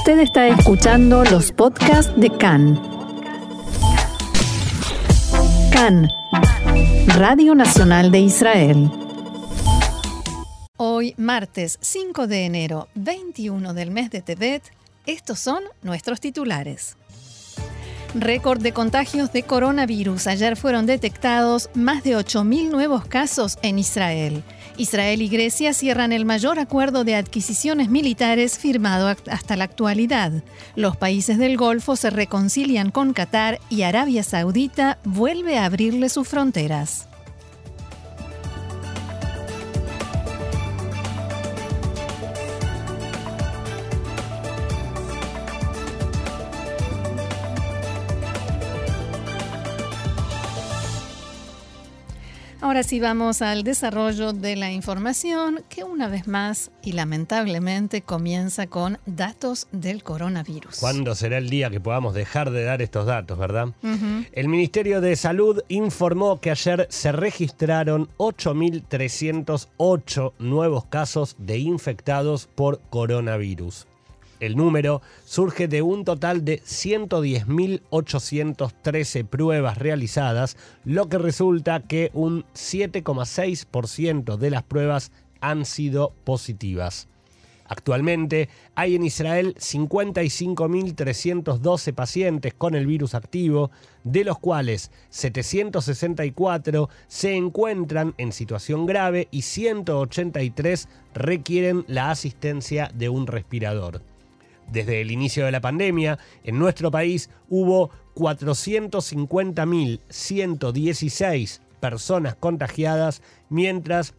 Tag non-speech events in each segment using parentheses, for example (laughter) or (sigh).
Usted está escuchando los podcasts de CAN. CAN, Radio Nacional de Israel. Hoy, martes 5 de enero, 21 del mes de Tebet, estos son nuestros titulares. Récord de contagios de coronavirus. Ayer fueron detectados más de 8.000 nuevos casos en Israel. Israel y Grecia cierran el mayor acuerdo de adquisiciones militares firmado hasta la actualidad. Los países del Golfo se reconcilian con Qatar y Arabia Saudita vuelve a abrirle sus fronteras. Ahora sí vamos al desarrollo de la información que una vez más y lamentablemente comienza con datos del coronavirus. ¿Cuándo será el día que podamos dejar de dar estos datos, verdad? El Ministerio de Salud informó que ayer se registraron 8.308 nuevos casos de infectados por coronavirus. El número surge de un total de 110.813 pruebas realizadas, lo que resulta que un 7,6% de las pruebas han sido positivas. Actualmente hay en Israel 55.312 pacientes con el virus activo, de los cuales 764 se encuentran en situación grave y 183 requieren la asistencia de un respirador. Desde el inicio de la pandemia, en nuestro país hubo 450.116 personas contagiadas, mientras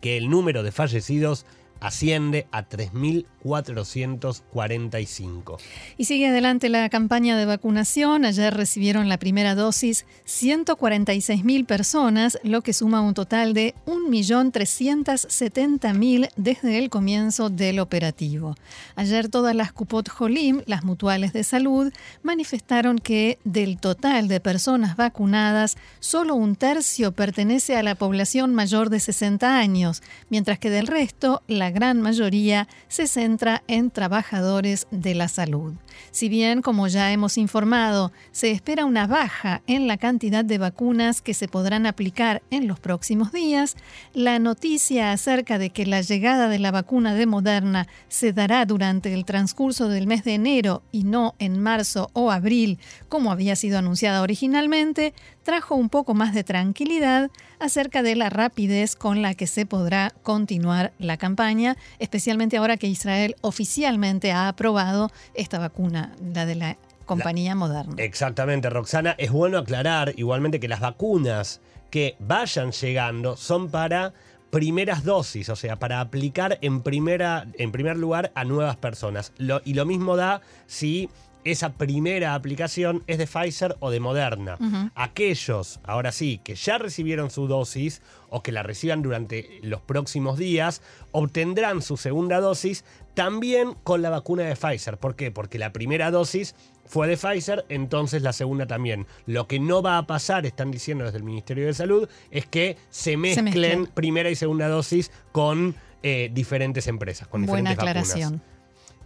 que el número de fallecidos asciende a 3.445. Y sigue adelante la campaña de vacunación. Ayer recibieron la primera dosis 146.000 personas, lo que suma un total de 1.370.000 desde el comienzo del operativo. Ayer todas las Cupot Jolim, las mutuales de salud, manifestaron que del total de personas vacunadas, solo un tercio pertenece a la población mayor de 60 años, mientras que del resto, la gran mayoría se centra en trabajadores de la salud. Si bien, como ya hemos informado, se espera una baja en la cantidad de vacunas que se podrán aplicar en los próximos días, la noticia acerca de que la llegada de la vacuna de Moderna se dará durante el transcurso del mes de enero y no en marzo o abril, como había sido anunciada originalmente, trajo un poco más de tranquilidad acerca de la rapidez con la que se podrá continuar la campaña, especialmente ahora que Israel oficialmente ha aprobado esta vacuna, la de la compañía Moderna. Exactamente, Roxana. Es bueno aclarar igualmente que las vacunas que vayan llegando son para primeras dosis, o sea, para aplicar en, primera, en primer lugar a nuevas personas. y lo mismo da si esa primera aplicación es de Pfizer o de Moderna. Aquellos, ahora sí, que ya recibieron su dosis o que la reciban durante los próximos días, obtendrán su segunda dosis también con la vacuna de Pfizer. ¿Por qué? Porque la primera dosis fue de Pfizer, entonces la segunda también. Lo que no va a pasar, están diciendo desde el Ministerio de Salud, es que se mezclen, primera y segunda dosis con eh, diferentes empresas, con Buena diferentes aclaración.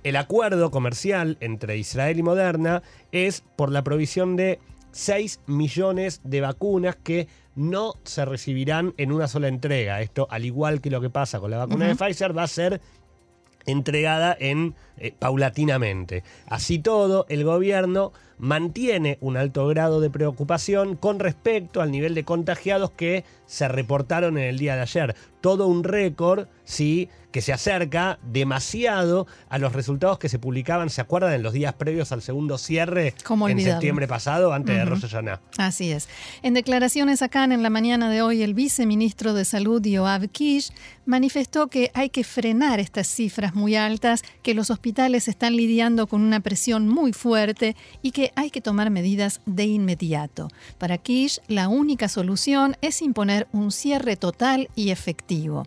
El acuerdo comercial entre Israel y Moderna es por la provisión de 6 millones de vacunas que no se recibirán en una sola entrega. Esto, al igual que lo que pasa con la vacuna de Pfizer, va a ser entregada en eh, paulatinamente. Así todo, el gobierno mantiene un alto grado de preocupación con respecto al nivel de contagiados que se reportaron en el día de ayer. Todo un récord, sí, que se acerca demasiado a los resultados que se publicaban, ¿se acuerdan? En los días previos al segundo cierre en septiembre pasado, antes de Rosh Así es. En declaraciones acá en la mañana de hoy, el viceministro de Salud, Yoav Kish, manifestó que hay que frenar estas cifras muy altas, que los hospitales están lidiando con una presión muy fuerte y que hay que tomar medidas de inmediato. Para Kish, la única solución es imponer un cierre total y efectivo.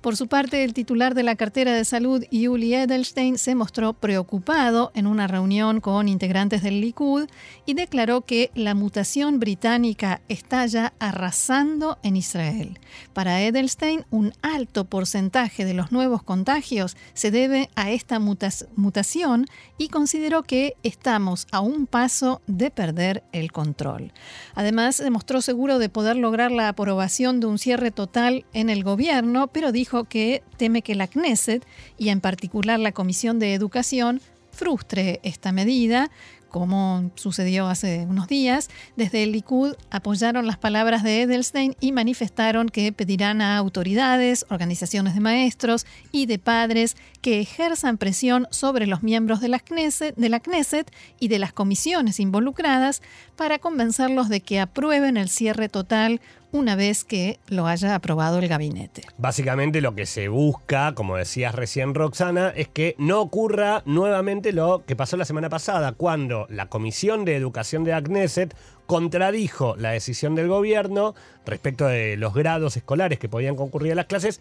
Por su parte, el titular de la cartera de salud, Yuli Edelstein, se mostró preocupado en una reunión con integrantes del Likud y declaró que la mutación británica está ya arrasando en Israel. Para Edelstein, un alto porcentaje de los nuevos contagios se debe a esta mutación y consideró que estamos a un paso de perder el control. Además, demostró seguro de poder lograr la aprobación de un cierre total en el gobierno, pero dijo que teme que la Knesset y en particular la Comisión de Educación frustre esta medida, como sucedió hace unos días, desde el Likud apoyaron las palabras de Edelstein y manifestaron que pedirán a autoridades, organizaciones de maestros y de padres que ejerzan presión sobre los miembros de la, Knesset, de la Knesset y de las comisiones involucradas para convencerlos de que aprueben el cierre total una vez que lo haya aprobado el gabinete. Básicamente lo que se busca, como decías recién Roxana, es que no ocurra nuevamente lo que pasó la semana pasada, cuando la Comisión de Educación de Agneset contradijo la decisión del gobierno respecto de los grados escolares que podían concurrir a las clases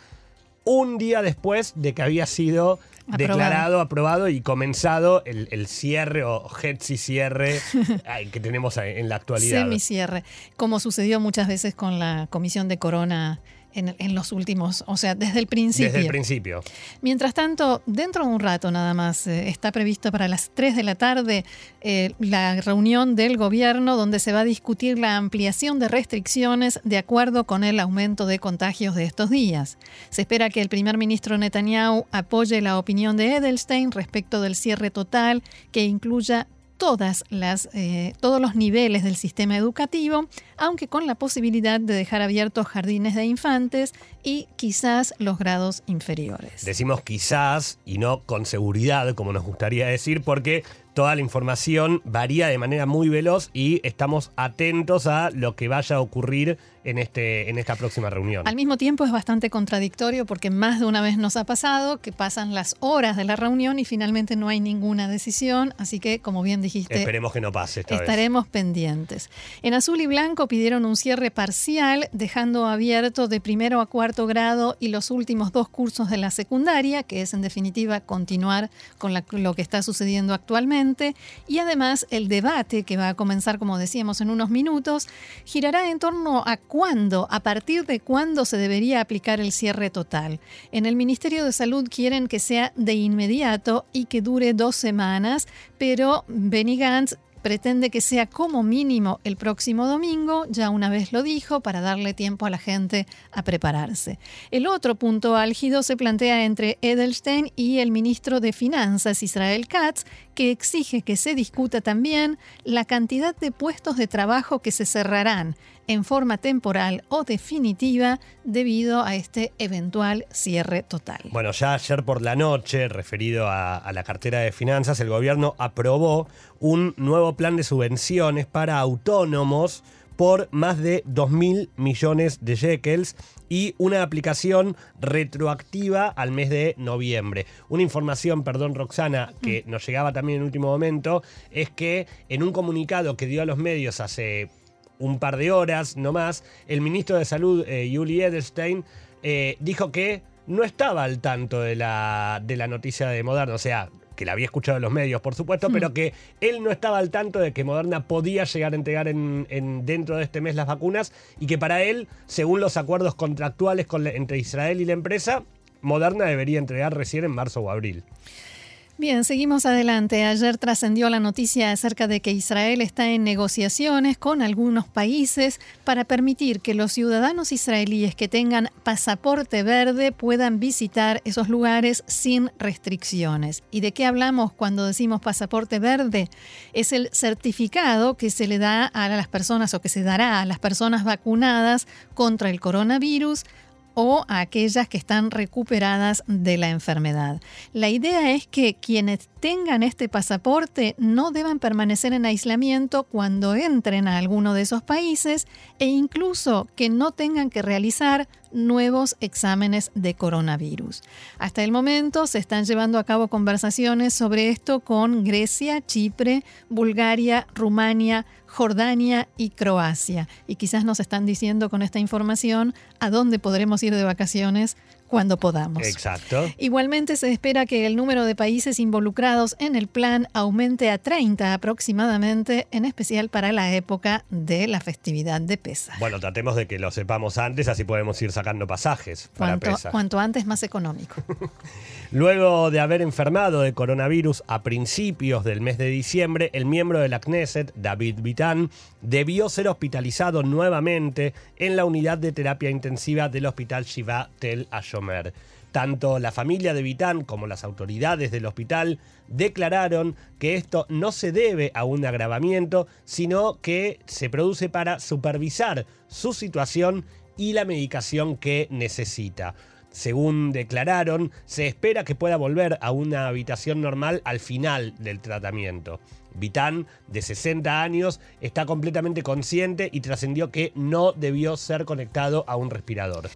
un día después de que había sido declarado, aprobado y comenzado el, cierre o Hetzi cierre (laughs) que tenemos en la actualidad. Semicierre, como sucedió muchas veces con la Comisión de Corona en, los últimos, o sea, desde el principio. Desde el principio. Mientras tanto, dentro de un rato nada más, eh, está previsto para las 3 de la tarde eh, la reunión del gobierno donde se va a discutir la ampliación de restricciones de acuerdo con el aumento de contagios de estos días. Se espera que el primer ministro Netanyahu apoye la opinión de Edelstein respecto del cierre total que incluya todas las, eh, todos los niveles del sistema educativo, aunque con la posibilidad de dejar abiertos jardines de infantes y quizás los grados inferiores. Decimos quizás y no con seguridad, como nos gustaría decir, porque toda la información varía de manera muy veloz y estamos atentos a lo que vaya a ocurrir en, este, en esta próxima reunión. Al mismo tiempo es bastante contradictorio porque más de una vez nos ha pasado que pasan las horas de la reunión y finalmente no hay ninguna decisión, así que como bien dijiste, esperemos que no pase esta estaremos pendientes. En azul y blanco pidieron un cierre parcial, dejando abierto de primero a cuarto grado y los últimos dos cursos de la secundaria, que es en definitiva continuar con lo que está sucediendo actualmente y además el debate que va a comenzar, como decíamos, en unos minutos, girará en torno a cuándo, a partir de cuándo se debería aplicar el cierre total. En el Ministerio de Salud quieren que sea de inmediato y que dure dos semanas, pero Benny Gantz pretende que sea como mínimo el próximo domingo, ya una vez lo dijo, para darle tiempo a la gente a prepararse. El otro punto álgido se plantea entre Edelstein y el ministro de Finanzas, Israel Katz, que exige que se discuta también la cantidad de puestos de trabajo que se cerrarán en forma temporal o definitiva debido a este eventual cierre total. Bueno, ya ayer por la noche, referido a, la cartera de finanzas, el gobierno aprobó un nuevo plan de subvenciones para autónomos por más de 2 mil millones de shekels y una aplicación retroactiva al mes de noviembre. Una información, perdón Roxana, que mm. nos llegaba también en último momento, es que en un comunicado que dio a los medios hace un par de horas no más, el ministro de Salud, eh, Edelstein, eh, dijo que no estaba al tanto de la, de la noticia de Moderna, o sea, que la había escuchado en los medios, por supuesto, pero que él no estaba al tanto de que Moderna podía llegar a entregar en, dentro de este mes las vacunas y que para él, según los acuerdos contractuales entre Israel y la empresa, Moderna debería entregar recién en marzo o abril. Bien, seguimos adelante. Ayer trascendió la noticia acerca de que Israel está en negociaciones con algunos países para permitir que los ciudadanos israelíes que tengan pasaporte verde puedan visitar esos lugares sin restricciones. ¿Y de qué hablamos cuando decimos pasaporte verde? Es el certificado que se le da a las personas o que se dará a las personas vacunadas contra el coronavirus o a aquellas que están recuperadas de la enfermedad. La idea es que quienes tengan este pasaporte no deban permanecer en aislamiento cuando entren a alguno de esos países e incluso que no tengan que realizar nuevos exámenes de coronavirus. Hasta el momento se están llevando a cabo conversaciones sobre esto con Grecia, Chipre, Bulgaria, Rumania, Jordania y Croacia. Y quizás nos están diciendo con esta información a dónde podremos ir de vacaciones cuando podamos. Exacto. Igualmente se espera que el número de países involucrados en el plan aumente a 30 aproximadamente, en especial para la época de la festividad de Pesa. Bueno, tratemos de que lo sepamos antes, así podemos ir sacando pasajes para Cuanto, Pesa. cuanto antes más económico. (laughs) Luego de haber enfermado de coronavirus a principios del mes de diciembre, el miembro de la Knesset, David Bitan, debió ser hospitalizado nuevamente en la unidad de terapia intensiva del Hospital Shiva Tel Tanto la familia de Vitán como las autoridades del hospital declararon que esto no se debe a un agravamiento, sino que se produce para supervisar su situación y la medicación que necesita. Según declararon, se espera que pueda volver a una habitación normal al final del tratamiento. Vitán, de 60 años, está completamente consciente y trascendió que no debió ser conectado a un respirador.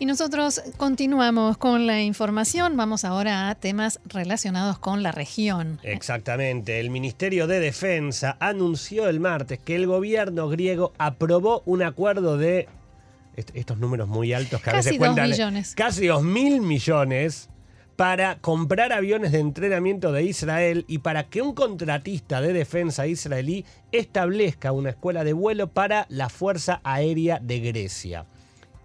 Y nosotros continuamos con la información. Vamos ahora a temas relacionados con la región. Exactamente. El Ministerio de Defensa anunció el martes que el gobierno griego aprobó un acuerdo de est- estos números muy altos que a Casi veces dos cuentan. millones. Casi dos mil millones para comprar aviones de entrenamiento de Israel y para que un contratista de defensa israelí establezca una escuela de vuelo para la Fuerza Aérea de Grecia.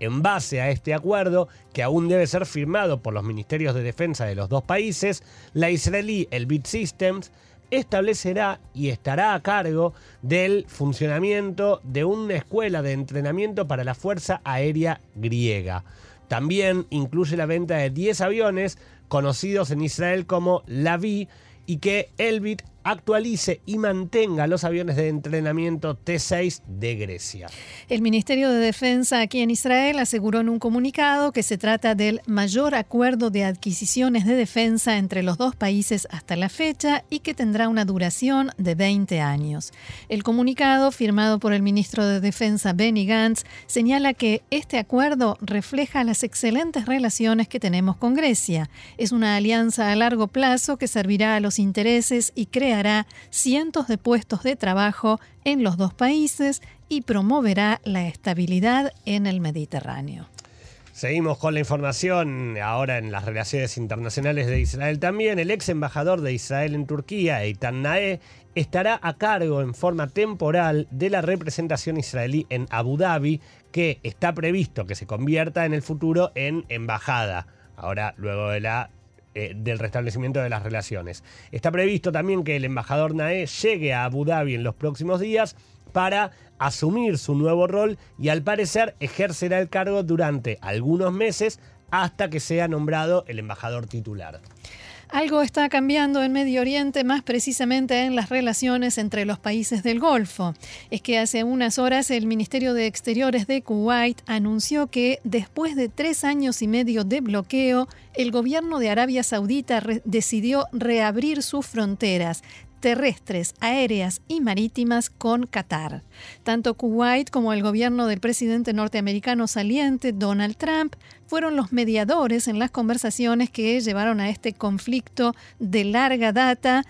En base a este acuerdo, que aún debe ser firmado por los ministerios de defensa de los dos países, la israelí Elbit Systems establecerá y estará a cargo del funcionamiento de una escuela de entrenamiento para la Fuerza Aérea griega. También incluye la venta de 10 aviones conocidos en Israel como Lavi y que Elbit actualice y mantenga los aviones de entrenamiento T-6 de Grecia. El Ministerio de Defensa aquí en Israel aseguró en un comunicado que se trata del mayor acuerdo de adquisiciones de defensa entre los dos países hasta la fecha y que tendrá una duración de 20 años. El comunicado, firmado por el ministro de Defensa Benny Gantz, señala que este acuerdo refleja las excelentes relaciones que tenemos con Grecia. Es una alianza a largo plazo que servirá a los intereses y cientos de puestos de trabajo en los dos países y promoverá la estabilidad en el Mediterráneo. Seguimos con la información ahora en las relaciones internacionales de Israel también. El ex embajador de Israel en Turquía, Eitan Nae, estará a cargo en forma temporal de la representación israelí en Abu Dhabi, que está previsto que se convierta en el futuro en embajada. Ahora, luego de la eh, del restablecimiento de las relaciones. Está previsto también que el embajador Nae llegue a Abu Dhabi en los próximos días para asumir su nuevo rol y al parecer ejercerá el cargo durante algunos meses hasta que sea nombrado el embajador titular. Algo está cambiando en Medio Oriente, más precisamente en las relaciones entre los países del Golfo. Es que hace unas horas el Ministerio de Exteriores de Kuwait anunció que después de tres años y medio de bloqueo, el gobierno de Arabia Saudita decidió reabrir sus fronteras terrestres, aéreas y marítimas con Qatar. Tanto Kuwait como el gobierno del presidente norteamericano saliente, Donald Trump, fueron los mediadores en las conversaciones que llevaron a este conflicto de larga data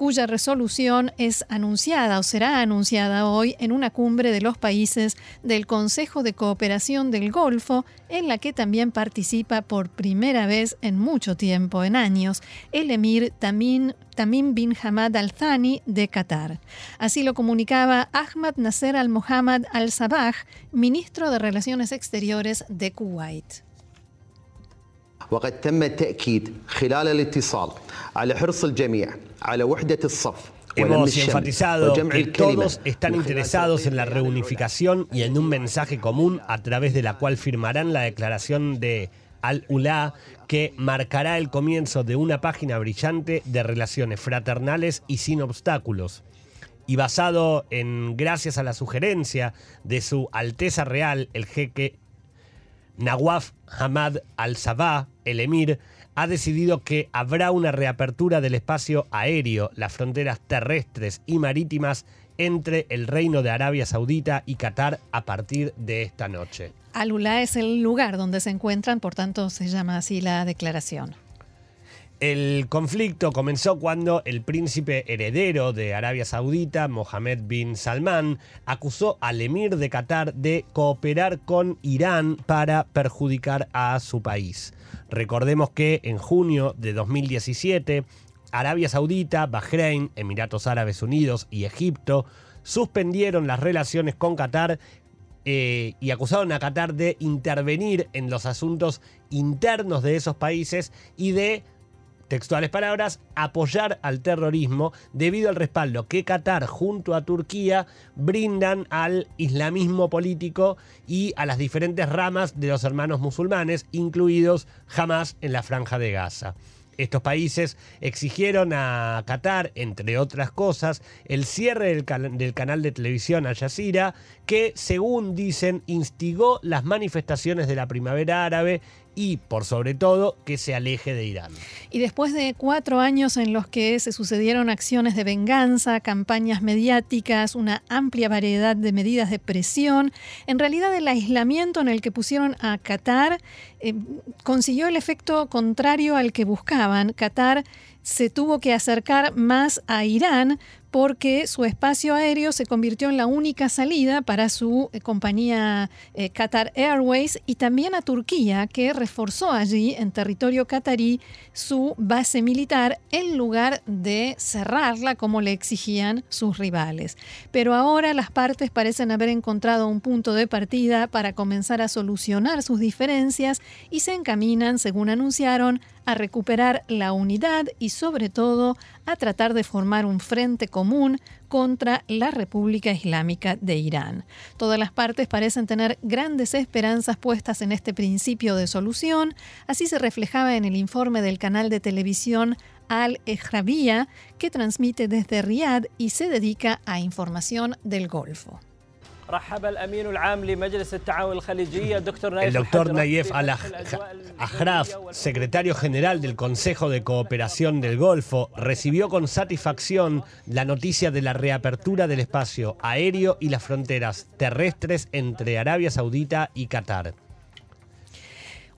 cuya resolución es anunciada o será anunciada hoy en una cumbre de los países del Consejo de Cooperación del Golfo, en la que también participa por primera vez en mucho tiempo, en años, el emir Tamim, Tamim bin Hamad Al Thani de Qatar. Así lo comunicaba Ahmad Nasser Al Mohammad Al Sabah, ministro de Relaciones Exteriores de Kuwait. وقد تم التأكيد خلال الاتصال على حرص الجميع على وحدة الصف ولم Hemos الشمل enfatizado وجمع que الكلمة todos están من خلال interesados en la توقيع العلماء. reunificación y en un mensaje común a través de la cual firmarán la declaración de Al-Ula que marcará el comienzo de una página brillante de relaciones fraternales y sin obstáculos. Y basado en, gracias a la sugerencia de su Alteza Real, el jeque Nawaf Hamad Al-Sabah, el emir, ha decidido que habrá una reapertura del espacio aéreo, las fronteras terrestres y marítimas entre el Reino de Arabia Saudita y Qatar a partir de esta noche. Alula es el lugar donde se encuentran, por tanto se llama así la declaración. El conflicto comenzó cuando el príncipe heredero de Arabia Saudita, Mohammed bin Salman, acusó al emir de Qatar de cooperar con Irán para perjudicar a su país. Recordemos que en junio de 2017, Arabia Saudita, Bahrein, Emiratos Árabes Unidos y Egipto suspendieron las relaciones con Qatar eh, y acusaron a Qatar de intervenir en los asuntos internos de esos países y de textuales palabras, apoyar al terrorismo debido al respaldo que Qatar junto a Turquía brindan al islamismo político y a las diferentes ramas de los hermanos musulmanes, incluidos Hamas en la franja de Gaza. Estos países exigieron a Qatar, entre otras cosas, el cierre del, del, canal de televisión Al Jazeera, que, según dicen, instigó las manifestaciones de la primavera árabe y, por sobre todo, que se aleje de Irán. Y después de cuatro años en los que se sucedieron acciones de venganza, campañas mediáticas, una amplia variedad de medidas de presión, en realidad el aislamiento en el que pusieron a Qatar eh, consiguió el efecto contrario al que buscaban. Qatar se tuvo que acercar más a Irán porque su espacio aéreo se convirtió en la única salida para su eh, compañía eh, Qatar Airways y también a Turquía, que reforzó allí en territorio qatarí su base militar en lugar de cerrarla como le exigían sus rivales. Pero ahora las partes parecen haber encontrado un punto de partida para comenzar a solucionar sus diferencias y se encaminan, según anunciaron, a recuperar la unidad y sobre todo a tratar de formar un frente común contra la República Islámica de Irán. Todas las partes parecen tener grandes esperanzas puestas en este principio de solución, así se reflejaba en el informe del canal de televisión Al Ejrabía, que transmite desde Riad y se dedica a información del Golfo. El doctor Nayef Al-Ahraf, secretario general del Consejo de Cooperación del Golfo, recibió con satisfacción la noticia de la reapertura del espacio aéreo y las fronteras terrestres entre Arabia Saudita y Qatar.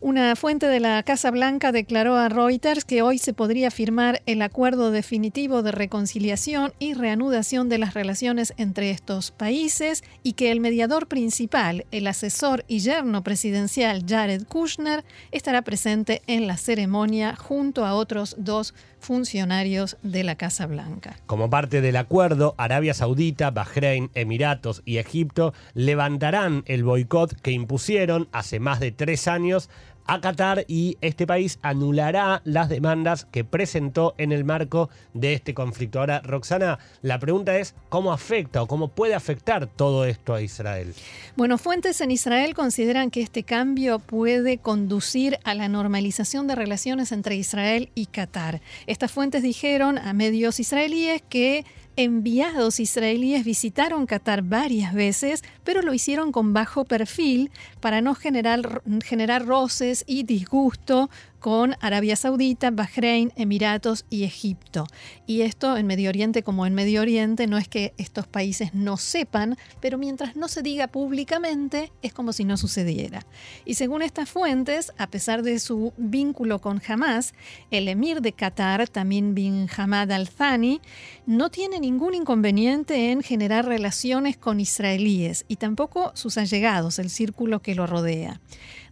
Una fuente de la Casa Blanca declaró a Reuters que hoy se podría firmar el acuerdo definitivo de reconciliación y reanudación de las relaciones entre estos países y que el mediador principal, el asesor y yerno presidencial Jared Kushner, estará presente en la ceremonia junto a otros dos funcionarios de la Casa Blanca. Como parte del acuerdo, Arabia Saudita, Bahrein, Emiratos y Egipto levantarán el boicot que impusieron hace más de tres años a Qatar y este país anulará las demandas que presentó en el marco de este conflicto. Ahora, Roxana, la pregunta es cómo afecta o cómo puede afectar todo esto a Israel. Bueno, fuentes en Israel consideran que este cambio puede conducir a la normalización de relaciones entre Israel y Qatar. Estas fuentes dijeron a medios israelíes que enviados israelíes visitaron Qatar varias veces, pero lo hicieron con bajo perfil para no generar, generar roces y disgusto con Arabia Saudita, Bahrein, Emiratos y Egipto. Y esto en Medio Oriente como en Medio Oriente no es que estos países no sepan, pero mientras no se diga públicamente es como si no sucediera. Y según estas fuentes, a pesar de su vínculo con Hamas, el emir de Qatar, también bin Hamad al-Thani, no tiene ningún inconveniente en generar relaciones con israelíes y tampoco sus allegados, el círculo que lo rodea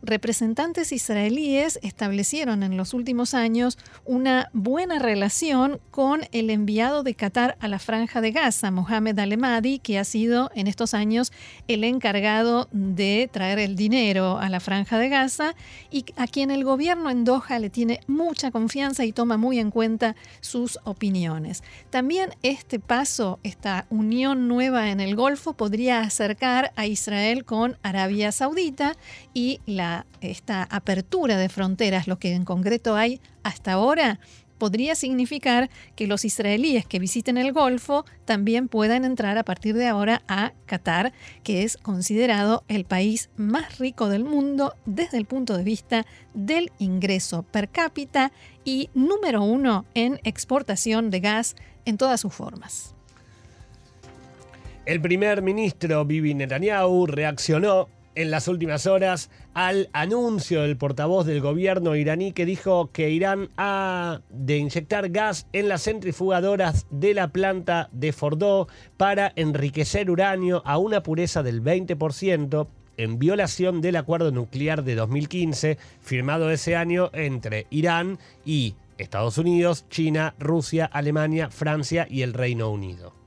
representantes israelíes establecieron en los últimos años una buena relación con el enviado de Qatar a la franja de Gaza, Mohamed Alemadi, que ha sido en estos años el encargado de traer el dinero a la franja de Gaza y a quien el gobierno en Doha le tiene mucha confianza y toma muy en cuenta sus opiniones. También este paso, esta unión nueva en el Golfo podría acercar a Israel con Arabia Saudita y la esta apertura de fronteras, lo que en concreto hay hasta ahora, podría significar que los israelíes que visiten el Golfo también puedan entrar a partir de ahora a Qatar, que es considerado el país más rico del mundo desde el punto de vista del ingreso per cápita y número uno en exportación de gas en todas sus formas. El primer ministro Bibi Netanyahu reaccionó en las últimas horas al anuncio del portavoz del gobierno iraní que dijo que Irán ha de inyectar gas en las centrifugadoras de la planta de Fordow para enriquecer uranio a una pureza del 20% en violación del acuerdo nuclear de 2015 firmado ese año entre Irán y Estados Unidos, China, Rusia, Alemania, Francia y el Reino Unido.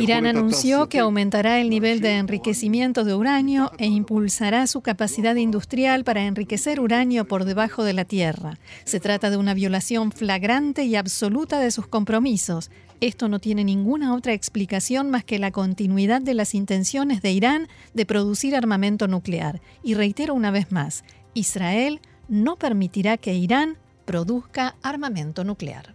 Irán anunció que aumentará el nivel de enriquecimiento de uranio e impulsará su capacidad industrial para enriquecer uranio por debajo de la tierra. Se trata de una violación flagrante y absoluta de sus compromisos. Esto no tiene ninguna otra explicación más que la continuidad de las intenciones de Irán de producir armamento nuclear. Y reitero una vez más, Israel no permitirá que Irán produzca armamento nuclear.